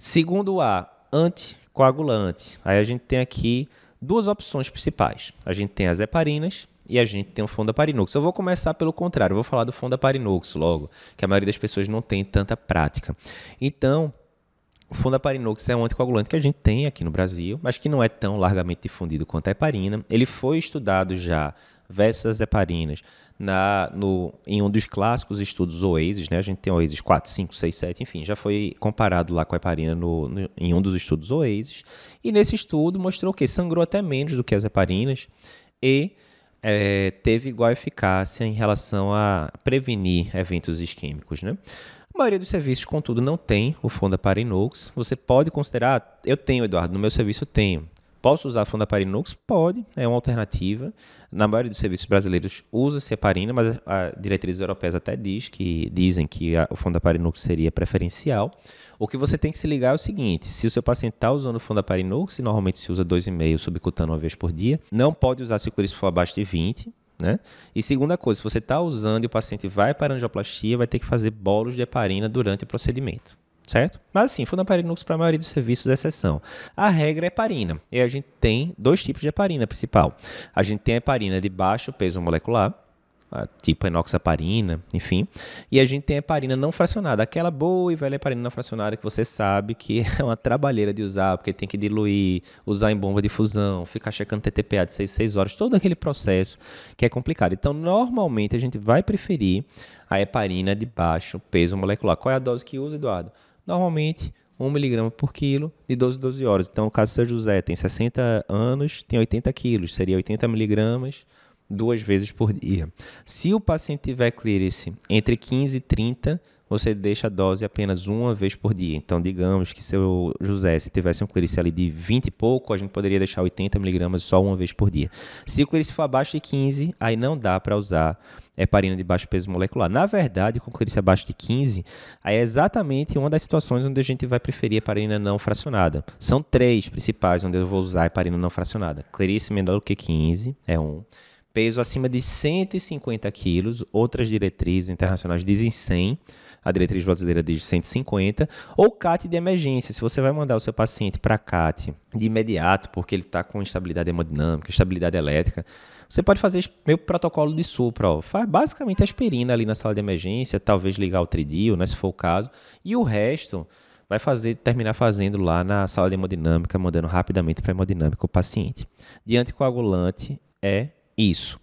Segundo A, anticoagulante. Aí a gente tem aqui duas opções principais. A gente tem as heparinas e a gente tem o fondaparinux. Eu vou começar pelo contrário, eu vou falar do fondaparinux logo, que a maioria das pessoas não tem tanta prática. Então, o fondaparinux é um anticoagulante que a gente tem aqui no Brasil, mas que não é tão largamente difundido quanto a heparina. Ele foi estudado já versus heparinas na, no, em um dos clássicos estudos OASIS, né? A gente tem OASIS 4, 5, 6, 7, enfim, já foi comparado lá com a heparina no, no, em um dos estudos OASIS. E nesse estudo mostrou que sangrou até menos do que as heparinas e é, teve igual eficácia em relação a prevenir eventos isquêmicos, né? A maioria dos serviços, contudo, não tem o Fondaparinux. Você pode considerar, eu tenho, Eduardo, no meu serviço eu tenho. Posso usar a Fondaparinux? Pode, é uma alternativa. Na maioria dos serviços brasileiros usa-se heparina, mas a diretriz europeia até diz que dizem que a, o Fondaparinux seria preferencial. O que você tem que se ligar é o seguinte: se o seu paciente está usando o Fondaparinux, e normalmente se usa 2,5 subcutâneo uma vez por dia, não pode usar se o clírice for abaixo de 20, né? E segunda coisa, se você está usando e o paciente vai para a angioplastia, vai ter que fazer bolos de heparina durante o procedimento certo? Mas assim, Fundaparinux para a maioria dos serviços é exceção. A regra é heparina. E a gente tem dois tipos de heparina principal. A gente tem a heparina de baixo peso molecular, tipo enoxaparina, enfim. E a gente tem a heparina não fracionada, aquela boa e velha heparina não fracionada que você sabe que é uma trabalheira de usar, porque tem que diluir, usar em bomba de fusão, ficar checando TTPA de 6 6 horas, todo aquele processo que é complicado. Então, normalmente a gente vai preferir a heparina de baixo peso molecular. Qual é a dose que usa, Eduardo? Normalmente, 1 miligrama por quilo de 12 12 horas. Então, o caso seu José tem 60 anos, tem 80 quilos, seria 80 miligramas duas vezes por dia. Se o paciente tiver clearance entre 15 e 30, você deixa a dose apenas uma vez por dia. Então, digamos que seu José, se tivesse um clearance ali de 20 e pouco, a gente poderia deixar 80 miligramas só uma vez por dia. Se o clearance for abaixo de 15, aí não dá para usar heparina de baixo peso molecular. Na verdade, com clearance abaixo de 15, aí é exatamente uma das situações onde a gente vai preferir heparina não fracionada. São três principais onde eu vou usar heparina não fracionada. Clearance menor do que 15 é um. Peso acima de 150 quilos, outras diretrizes internacionais dizem 100 a diretriz brasileira diz 150, ou CAT de emergência. Se você vai mandar o seu paciente para CAT de imediato, porque ele está com instabilidade hemodinâmica, estabilidade elétrica, você pode fazer meu protocolo de supra. Ó. Faz basicamente aspirina ali na sala de emergência, talvez ligar o tridil, né, se for o caso, e o resto vai fazer terminar fazendo lá na sala de hemodinâmica, mandando rapidamente para hemodinâmica o paciente. De anticoagulante é isso.